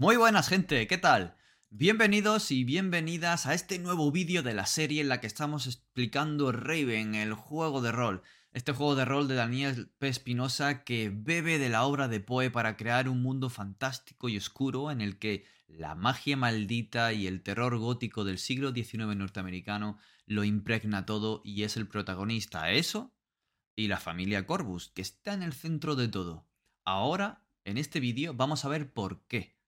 Muy buenas gente, ¿qué tal? Bienvenidos y bienvenidas a este nuevo vídeo de la serie en la que estamos explicando Raven, el juego de rol. Este juego de rol de Daniel P. Espinosa que bebe de la obra de Poe para crear un mundo fantástico y oscuro en el que la magia maldita y el terror gótico del siglo XIX norteamericano lo impregna todo y es el protagonista. Eso y la familia Corvus, que está en el centro de todo. Ahora, en este vídeo, vamos a ver por qué.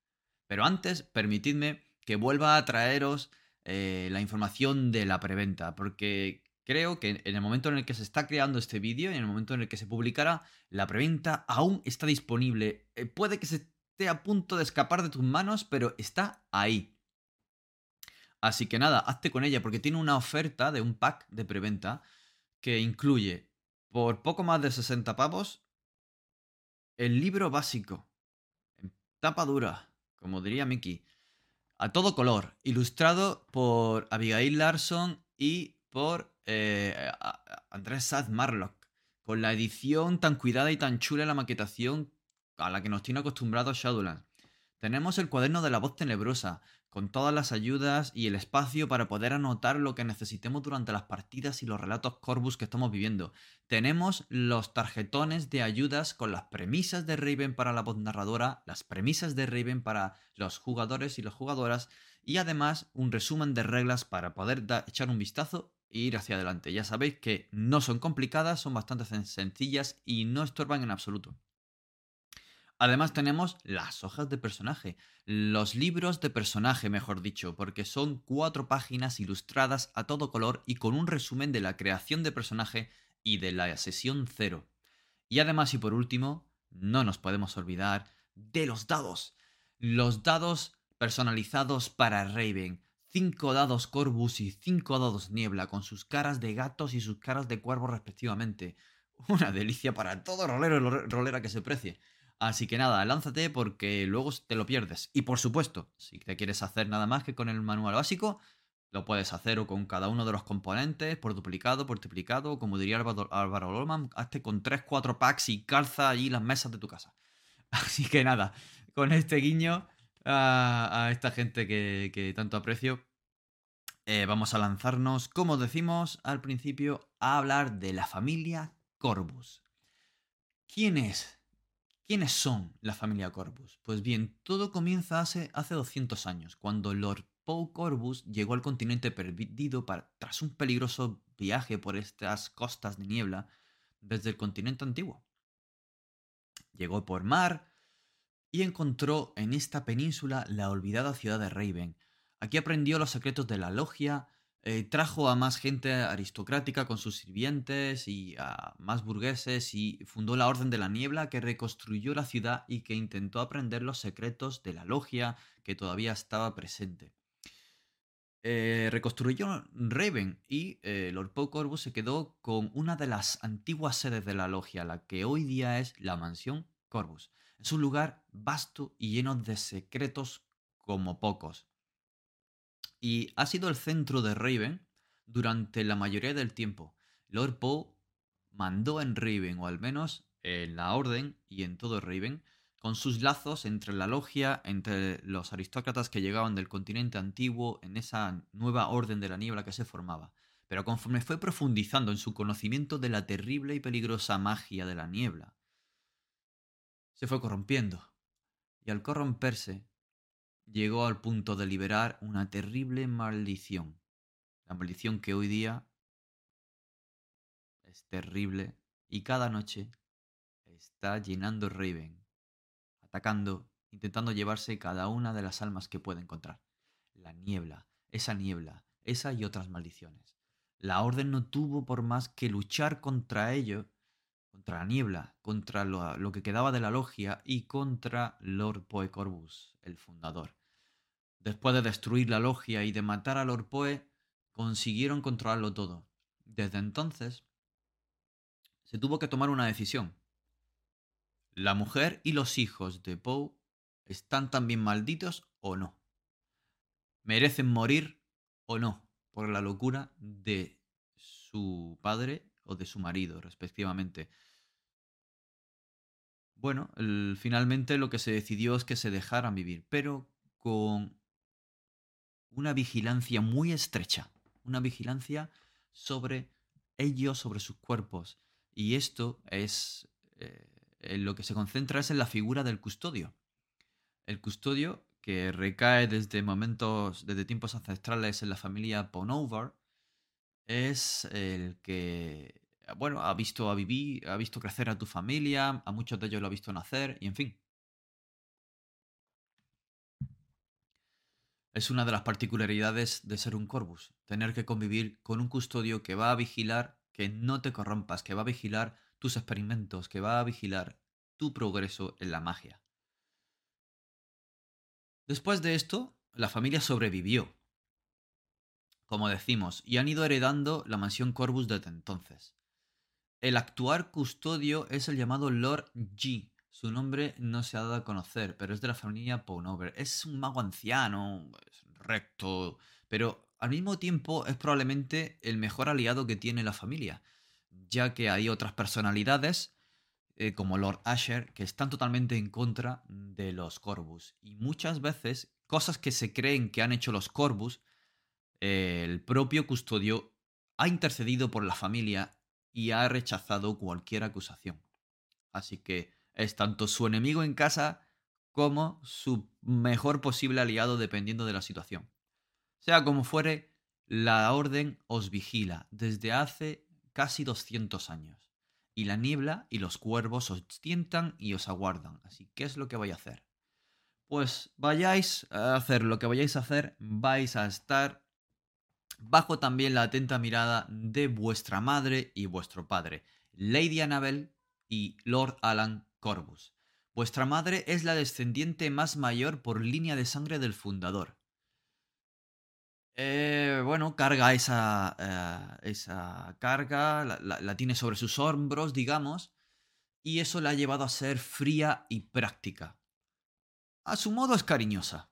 Pero antes, permitidme que vuelva a traeros eh, la información de la preventa, porque creo que en el momento en el que se está creando este vídeo y en el momento en el que se publicará, la preventa aún está disponible. Eh, puede que se esté a punto de escapar de tus manos, pero está ahí. Así que nada, hazte con ella porque tiene una oferta de un pack de preventa que incluye por poco más de 60 pavos el libro básico, en tapa dura, como diría Mickey, a todo color, ilustrado por Abigail Larson y por eh, Andrés Saz Marlock, con la edición tan cuidada y tan chula la maquetación a la que nos tiene acostumbrado Shadowlands. Tenemos el cuaderno de la voz tenebrosa, con todas las ayudas y el espacio para poder anotar lo que necesitemos durante las partidas y los relatos Corvus que estamos viviendo. Tenemos los tarjetones de ayudas con las premisas de Raven para la voz narradora, las premisas de Raven para los jugadores y las jugadoras, y además un resumen de reglas para poder echar un vistazo e ir hacia adelante. Ya sabéis que no son complicadas, son bastante sencillas y no estorban en absoluto. Además tenemos las hojas de personaje, los libros de personaje, mejor dicho, porque son cuatro páginas ilustradas a todo color y con un resumen de la creación de personaje y de la sesión cero. Y además y por último, no nos podemos olvidar de los dados. Los dados personalizados para Raven. Cinco dados Corvus y cinco dados Niebla, con sus caras de gatos y sus caras de cuervos respectivamente. Una delicia para todo rolero y rolera que se precie. Así que nada, lánzate porque luego te lo pierdes. Y por supuesto, si te quieres hacer nada más que con el manual básico, lo puedes hacer o con cada uno de los componentes, por duplicado, por triplicado, como diría Álvaro Lorman, hazte con 3-4 packs y calza allí las mesas de tu casa. Así que nada, con este guiño a, esta gente que, tanto aprecio, eh, vamos a lanzarnos, como decimos al principio, a hablar de la familia Corvus. ¿Quién es ¿Quiénes son la familia Corvus? Pues bien, todo comienza hace, hace 200 años, cuando Lord Poe Corvus llegó al continente perdido tras un peligroso viaje por estas costas de niebla desde el continente antiguo. Llegó por mar y encontró en esta península la olvidada ciudad de Raven. Aquí aprendió los secretos de la logia, eh, trajo a más gente aristocrática con sus sirvientes y a más burgueses y fundó la Orden de la Niebla que reconstruyó la ciudad y que intentó aprender los secretos de la logia que todavía estaba presente. Eh, reconstruyó Raven y eh, Lord Poe Corvus se quedó con una de las antiguas sedes de la logia, la que hoy día es la mansión Corvus. Es un lugar vasto y lleno de secretos como pocos y ha sido el centro de Raven durante la mayoría del tiempo. Lord Poe mandó en Raven, o al menos en la Orden y en todo Raven, con sus lazos entre la logia, entre los aristócratas que llegaban del continente antiguo, en esa nueva orden de la niebla que se formaba. Pero conforme fue profundizando en su conocimiento de la terrible y peligrosa magia de la niebla, se fue corrompiendo. Y al corromperse, llegó al punto de liberar una terrible maldición. La maldición que hoy día es terrible y cada noche está llenando Raven, atacando, intentando llevarse cada una de las almas que puede encontrar. La niebla, esa niebla, esa y otras maldiciones. La orden no tuvo por más que luchar contra ello, contra la niebla, contra lo, que quedaba de la logia y contra Lord Poecorbus, el fundador. Después de destruir la logia y de matar a Lord Poe, consiguieron controlarlo todo. Desde entonces, se tuvo que tomar una decisión. ¿La mujer y los hijos de Poe están también malditos o no? ¿Merecen morir o no por la locura de su padre o de su marido, respectivamente? bueno, finalmente lo que se decidió es que se dejaran vivir, pero con una vigilancia muy estrecha, una vigilancia sobre ellos, sobre sus cuerpos. Y esto es eh, en lo que se concentra es en la figura del custodio. El custodio, que recae desde momentos, desde tiempos ancestrales en la familia Ponover, es el que, bueno, ha visto a vivir, ha visto crecer a tu familia, a muchos de ellos lo ha visto nacer, y en fin. Es una de las particularidades de ser un Corvus, tener que convivir con un custodio que va a vigilar que no te corrompas, que va a vigilar tus experimentos, que va a vigilar tu progreso en la magia. Después de esto, la familia sobrevivió, como decimos, y han ido heredando la mansión Corvus desde entonces. El actual custodio es el llamado Lord G. Su nombre no se ha dado a conocer, pero es de la familia Ponover. Es un mago anciano, recto, pero al mismo tiempo es probablemente el mejor aliado que tiene la familia, ya que hay otras personalidades eh, como Lord Asher que están totalmente en contra de los Corvus. Y muchas veces cosas que se creen que han hecho los Corvus, el propio custodio ha intercedido por la familia y ha rechazado cualquier acusación. Así que es tanto su enemigo en casa como su mejor posible aliado dependiendo de la situación. Sea como fuere, la orden os vigila desde hace casi 200 años. Y la niebla y los cuervos os tientan y os aguardan. Así, ¿qué es lo que vais a hacer? Pues vayáis a hacer lo que vayáis a hacer, vais a estar bajo también la atenta mirada de vuestra madre y vuestro padre, Lady Annabel y Lord Alan Corvus. Vuestra madre es la descendiente más mayor por línea de sangre del fundador. Eh, bueno, carga esa, eh, esa carga, la, tiene sobre sus hombros, digamos, y eso la ha llevado a ser fría y práctica. A su modo es cariñosa.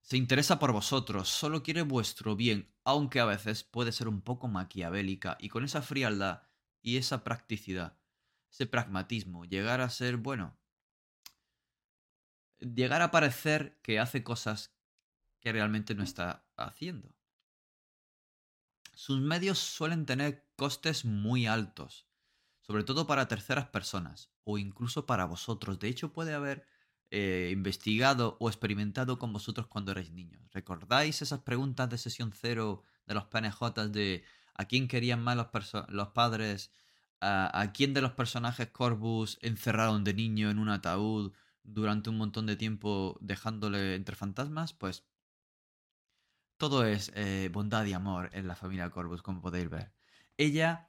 Se interesa por vosotros, solo quiere vuestro bien, aunque a veces puede ser un poco maquiavélica, y con esa frialdad y esa practicidad, ese pragmatismo, llegar a ser, bueno, llegar a parecer que hace cosas que realmente no está haciendo. Sus medios suelen tener costes muy altos, sobre todo para terceras personas o incluso para vosotros. De hecho, puede haber eh, investigado o experimentado con vosotros cuando erais niños. ¿Recordáis esas preguntas de sesión cero de los PNJ de a quién querían más los, padres? A, ¿A quién de los personajes Corvus encerraron de niño en un ataúd durante un montón de tiempo dejándole entre fantasmas? Pues todo es eh, bondad y amor en la familia Corvus, como podéis ver. Ella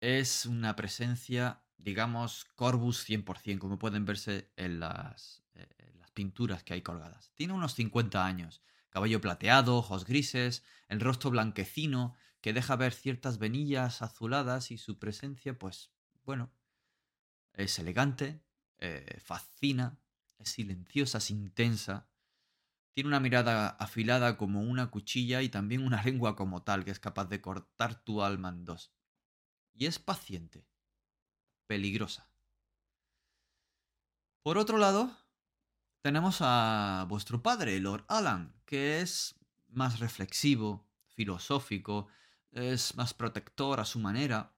es una presencia, digamos, Corvus 100%, como pueden verse en las, eh, las pinturas que hay colgadas. Tiene unos 50 años, cabello plateado, ojos grises, el rostro blanquecino, que deja ver ciertas venillas azuladas y su presencia, pues, bueno, es elegante, eh, fascina, es silenciosa, es intensa, tiene una mirada afilada como una cuchilla y también una lengua como tal que es capaz de cortar tu alma en dos. Y es paciente. Peligrosa. Por otro lado, tenemos a vuestro padre, Lord Alan, que es más reflexivo, filosófico, es más protector a su manera,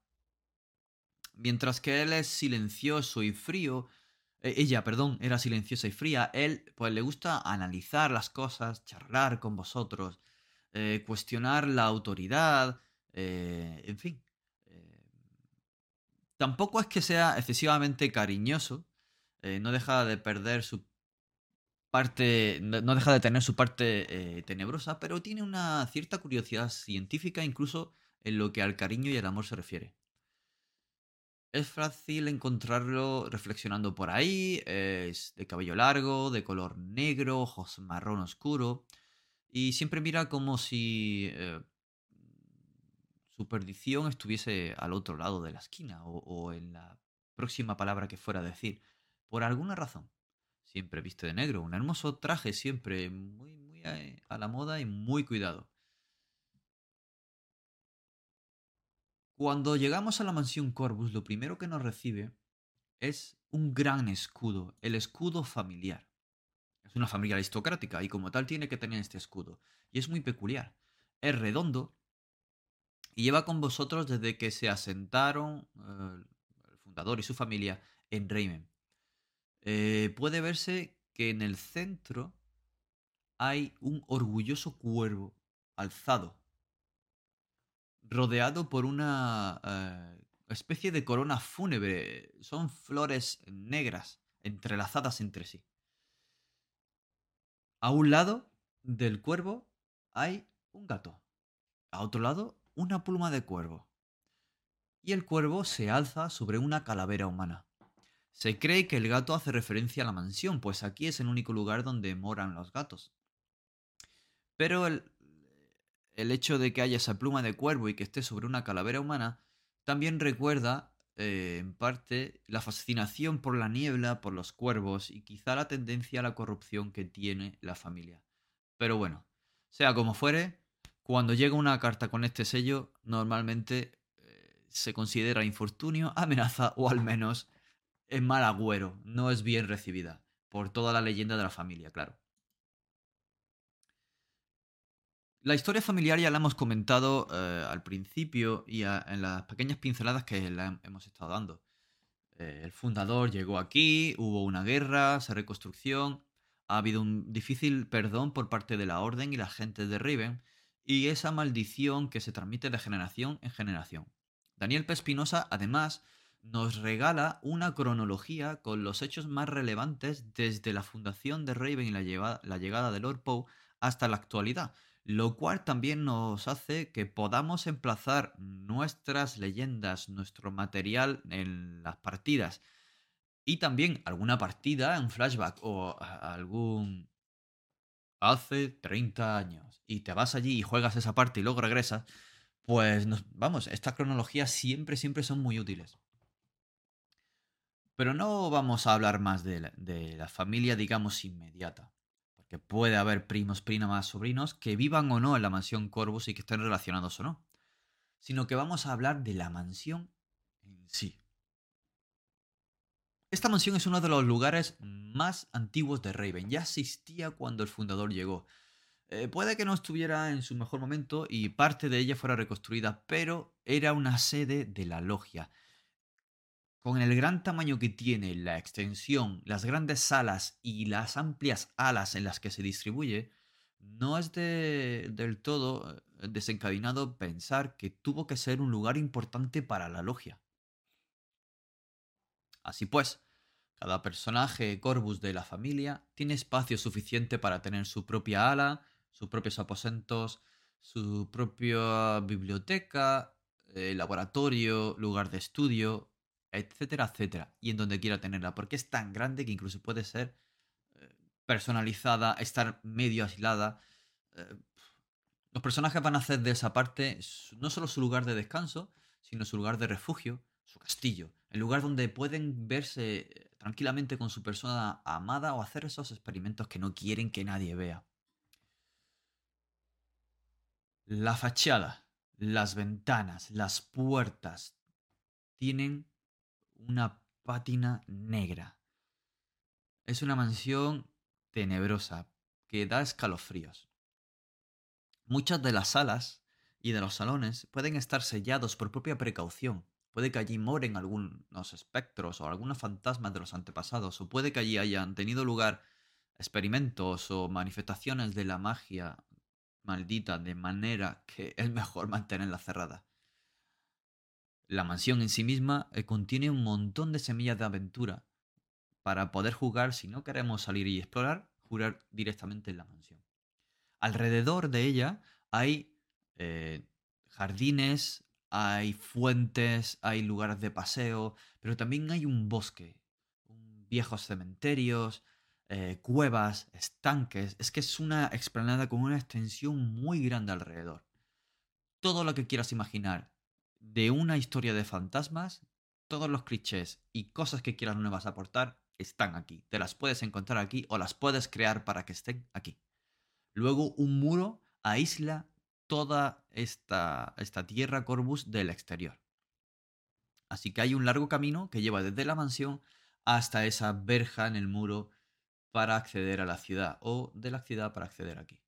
mientras que él es silencioso y frío eh, ella, perdón, era silenciosa y fría. Él, pues le gusta analizar las cosas, charlar con vosotros, eh, cuestionar la autoridad, eh, en fin. tampoco es que sea excesivamente cariñoso, no deja de perder su no deja de tener su parte tenebrosa, pero tiene una cierta curiosidad científica incluso en lo que al cariño y al amor se refiere. Es fácil encontrarlo reflexionando por ahí, es de cabello largo, de color negro, ojos marrón oscuro, y siempre mira como si eh, su perdición estuviese al otro lado de la esquina o, en la próxima palabra que fuera a decir, por alguna razón. Siempre viste de negro, un hermoso traje siempre muy, muy eh, a la moda y muy cuidado. Cuando llegamos a la mansión Corvus, lo primero que nos recibe es un gran escudo, el escudo familiar. Es una familia aristocrática y como tal tiene que tener este escudo. Y es muy peculiar. Es redondo y lleva con vosotros desde que se asentaron eh, el fundador y su familia en Reimen. Eh, puede verse que en el centro hay un orgulloso cuervo alzado, rodeado por una eh, especie de corona fúnebre. Son flores negras entrelazadas entre sí. A un lado del cuervo hay un gato. A otro lado, una pluma de cuervo. Y el cuervo se alza sobre una calavera humana. Se cree que el gato hace referencia a la mansión, pues aquí es el único lugar donde moran los gatos. Pero el, el hecho de que haya esa pluma de cuervo y que esté sobre una calavera humana también recuerda, eh, en parte, la fascinación por la niebla, por los cuervos y quizá la tendencia a la corrupción que tiene la familia. Pero bueno, sea como fuere, cuando llega una carta con este sello, normalmente eh, se considera infortunio, amenaza o al menos es mal agüero, no es bien recibida, por toda la leyenda de la familia, claro. La historia familiar ya la hemos comentado eh, al principio y en las pequeñas pinceladas que le hemos estado dando. Eh, el fundador llegó aquí, hubo una guerra, se reconstrucción, ha habido un difícil perdón por parte de la Orden y la gente de Riven, y esa maldición que se transmite de generación en generación. Daniel Pespinosa, además, nos regala una cronología con los hechos más relevantes desde la fundación de Raven y la, llegada de Lord Poe hasta la actualidad, lo cual también nos hace que podamos emplazar nuestras leyendas, nuestro material en las partidas y también alguna partida en flashback o algún hace 30 años y te vas allí y juegas esa parte y luego regresas, pues vamos, estas cronologías siempre, siempre son muy útiles. Pero no vamos a hablar más de la familia, digamos, inmediata que puede haber primos, primas, sobrinos que vivan o no en la mansión Corvus y que estén relacionados o no, sino que vamos a hablar de la mansión en sí. Esta mansión es uno de los lugares más antiguos de Raven, ya existía cuando el fundador llegó. Eh, puede que no estuviera en su mejor momento y parte de ella fuera reconstruida, pero era una sede de la logia con el gran tamaño que tiene, la extensión, las grandes salas y las amplias alas en las que se distribuye, no es del todo eh, desencadenado pensar que tuvo que ser un lugar importante para la logia. Así pues, cada personaje Corvus de la familia tiene espacio suficiente para tener su propia ala, sus propios aposentos, su propia biblioteca, eh, laboratorio, lugar de estudio, etcétera, etcétera. Y en donde quiera tenerla, porque es tan grande que incluso puede ser eh, personalizada, estar medio aislada. Eh, los personajes van a hacer de esa parte no solo su lugar de descanso, sino su lugar de refugio, su castillo, el lugar donde pueden verse tranquilamente con su persona amada o hacer esos experimentos que no quieren que nadie vea. La fachada, las ventanas, las puertas tienen una pátina negra. Es una mansión tenebrosa que da escalofríos. Muchas de las salas y de los salones pueden estar sellados por propia precaución. Puede que allí moren algunos espectros o algunos fantasmas de los antepasados, o puede que allí hayan tenido lugar experimentos o manifestaciones de la magia maldita, de manera que es mejor mantenerla cerrada. La mansión en sí misma eh, contiene un montón de semillas de aventura para poder jugar, si no queremos salir y explorar, jugar directamente en la mansión. Alrededor de ella hay eh, jardines, hay fuentes, hay lugares de paseo, pero también hay un bosque, viejos cementerios, eh, cuevas, estanques. Es que es una explanada con una extensión muy grande alrededor. Todo lo que quieras imaginar de una historia de fantasmas, todos los clichés y cosas que quieras nuevas aportar están aquí. Te las puedes encontrar aquí o las puedes crear para que estén aquí. Luego un muro aísla toda esta, esta tierra Corvus del exterior. Así que hay un largo camino que lleva desde la mansión hasta esa verja en el muro para acceder a la ciudad o de la ciudad para acceder aquí.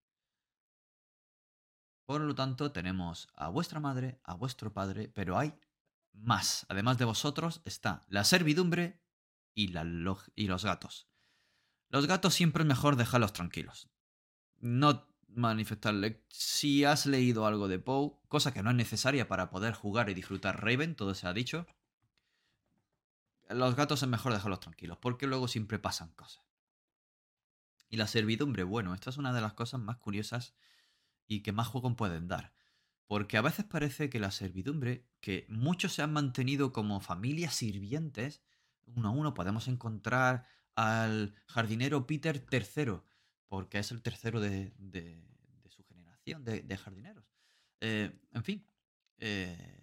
Por lo tanto, tenemos a vuestra madre, a vuestro padre, pero hay más. Además de vosotros está la servidumbre y, y los gatos. Los gatos siempre es mejor dejarlos tranquilos. No manifestarle. Si has leído algo de Poe, cosa que no es necesaria para poder jugar y disfrutar Raven, todo se ha dicho. Los gatos es mejor dejarlos tranquilos, porque luego siempre pasan cosas. Y la servidumbre, bueno, esta es una de las cosas más curiosas y que más juegos pueden dar. Porque a veces parece que la servidumbre, que muchos se han mantenido como familias sirvientes, uno a uno podemos encontrar al jardinero Peter III, porque es el tercero de, su generación de, jardineros. Eh, en fin, eh,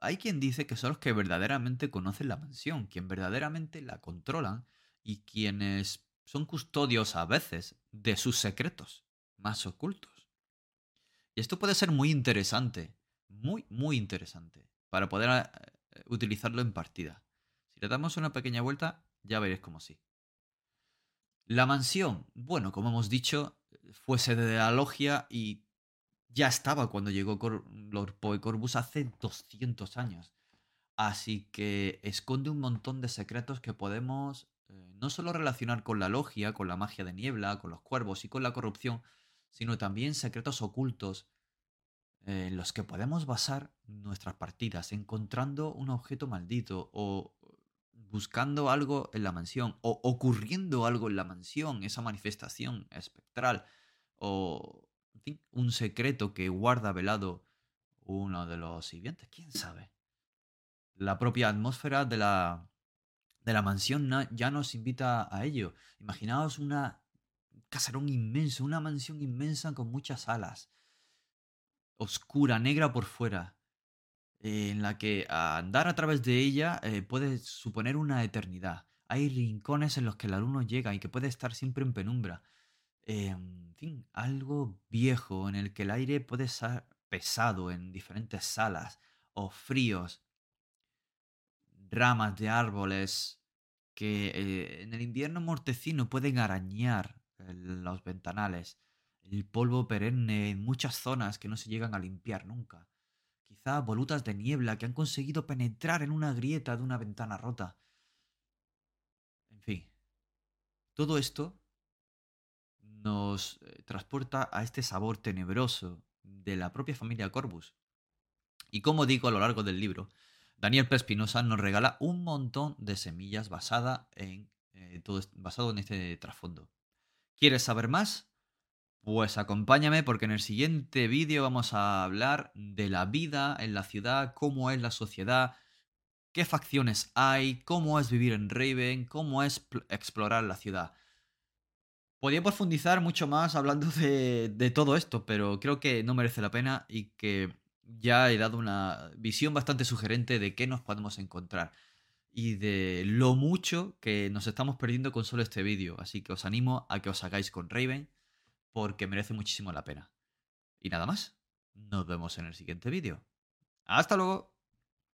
hay quien dice que son los que verdaderamente conocen la mansión, quien verdaderamente la controlan y quienes son custodios a veces de sus secretos más ocultos. Y esto puede ser muy interesante, muy, muy interesante, para poder eh, utilizarlo en partida. Si le damos una pequeña vuelta, ya veréis cómo sí. La mansión, bueno, como hemos dicho, fue sede de la logia y ya estaba cuando llegó Lord Poe Corbus hace 200 años. Así que esconde un montón de secretos que podemos eh, no solo relacionar con la logia, con la magia de niebla, con los cuervos y con la corrupción, sino también secretos ocultos eh, en los que podemos basar nuestras partidas, encontrando un objeto maldito o buscando algo en la mansión o ocurriendo algo en la mansión, esa manifestación espectral o en fin, un secreto que guarda velado uno de los siguientes, quién sabe. La propia atmósfera de la, de la mansión ya nos invita a ello. Imaginaos una casarón inmenso, una mansión inmensa con muchas alas, oscura, negra por fuera, en la que andar a través de ella eh, puede suponer una eternidad. Hay rincones en los que la luz no llega y que puede estar siempre en penumbra. en fin, algo viejo en el que el aire puede ser pesado en diferentes salas o fríos. Ramas de árboles que eh, en el invierno mortecino pueden arañar los ventanales. El polvo perenne en muchas zonas que no se llegan a limpiar nunca quizá volutas de niebla que han conseguido penetrar en una grieta de una ventana rota. En fin, todo esto nos eh, transporta a este sabor tenebroso de la propia familia Corbus. Y como digo a lo largo del libro, Daniel Pespinosa nos regala un montón de semillas basada en, eh, todo, basado en este trasfondo. ¿Quieres saber más? Pues acompáñame porque en el siguiente vídeo vamos a hablar de la vida en la ciudad, cómo es la sociedad, qué facciones hay, cómo es vivir en Raven, cómo es explorar la ciudad. Podría profundizar mucho más hablando de, de, todo esto, pero creo que no merece la pena y que ya he dado una visión bastante sugerente de qué nos podemos encontrar y de lo mucho que nos estamos perdiendo con solo este vídeo. Así que os animo a que os hagáis con Raven porque merece muchísimo la pena. Y nada más, nos vemos en el siguiente vídeo. ¡Hasta luego!